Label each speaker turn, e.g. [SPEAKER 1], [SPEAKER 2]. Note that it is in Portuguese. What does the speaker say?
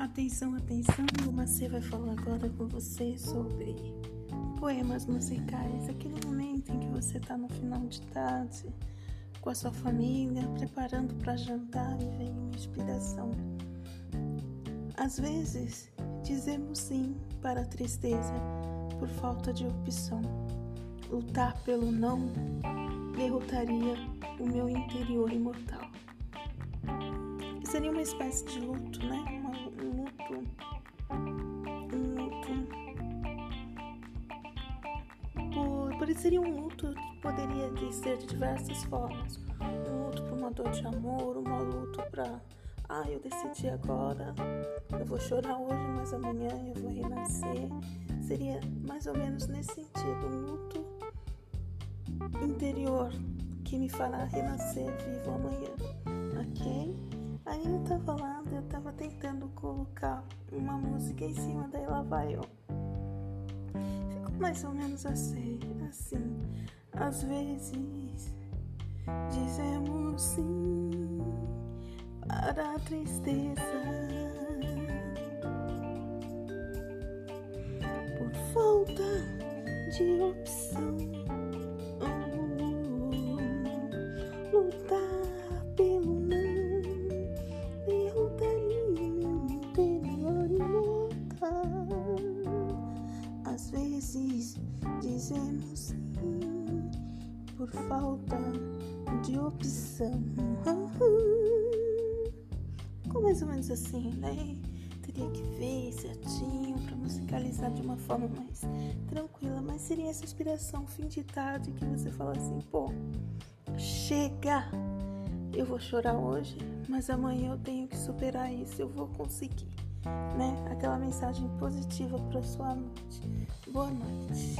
[SPEAKER 1] Atenção, atenção, o Macê vai falar agora com você sobre poemas musicais. Aquele momento em que você está no final de tarde com a sua família, preparando para jantar e vem uma inspiração. Às vezes, dizemos sim para a tristeza por falta de opção. Lutar pelo não derrotaria o meu interior imortal. Seria uma espécie de luto, né? Um luto. Um luto. Por, por seria um luto que poderia ser de diversas formas. Um luto por uma dor de amor, um luto para ah, eu decidi agora, eu vou chorar hoje, mas amanhã eu vou renascer. Seria mais ou menos nesse sentido, um luto interior que me fará renascer vivo amanhã, ok? Aí eu tava lá, eu tava tentando colocar uma música em cima, daí lá vai eu. Ficou mais ou menos assim, assim. Às vezes dizemos sim para a tristeza. Por falta de opção. Vezes dizemos sim por falta de opção. Ficou mais ou menos assim, né? Teria que ver certinho para musicalizar de uma forma mais tranquila, mas seria essa inspiração fim de tarde que você fala assim, pô, chega! Eu vou chorar hoje, mas amanhã eu tenho que superar isso, eu vou conseguir né? Aquela mensagem positiva para sua noite. Boa noite.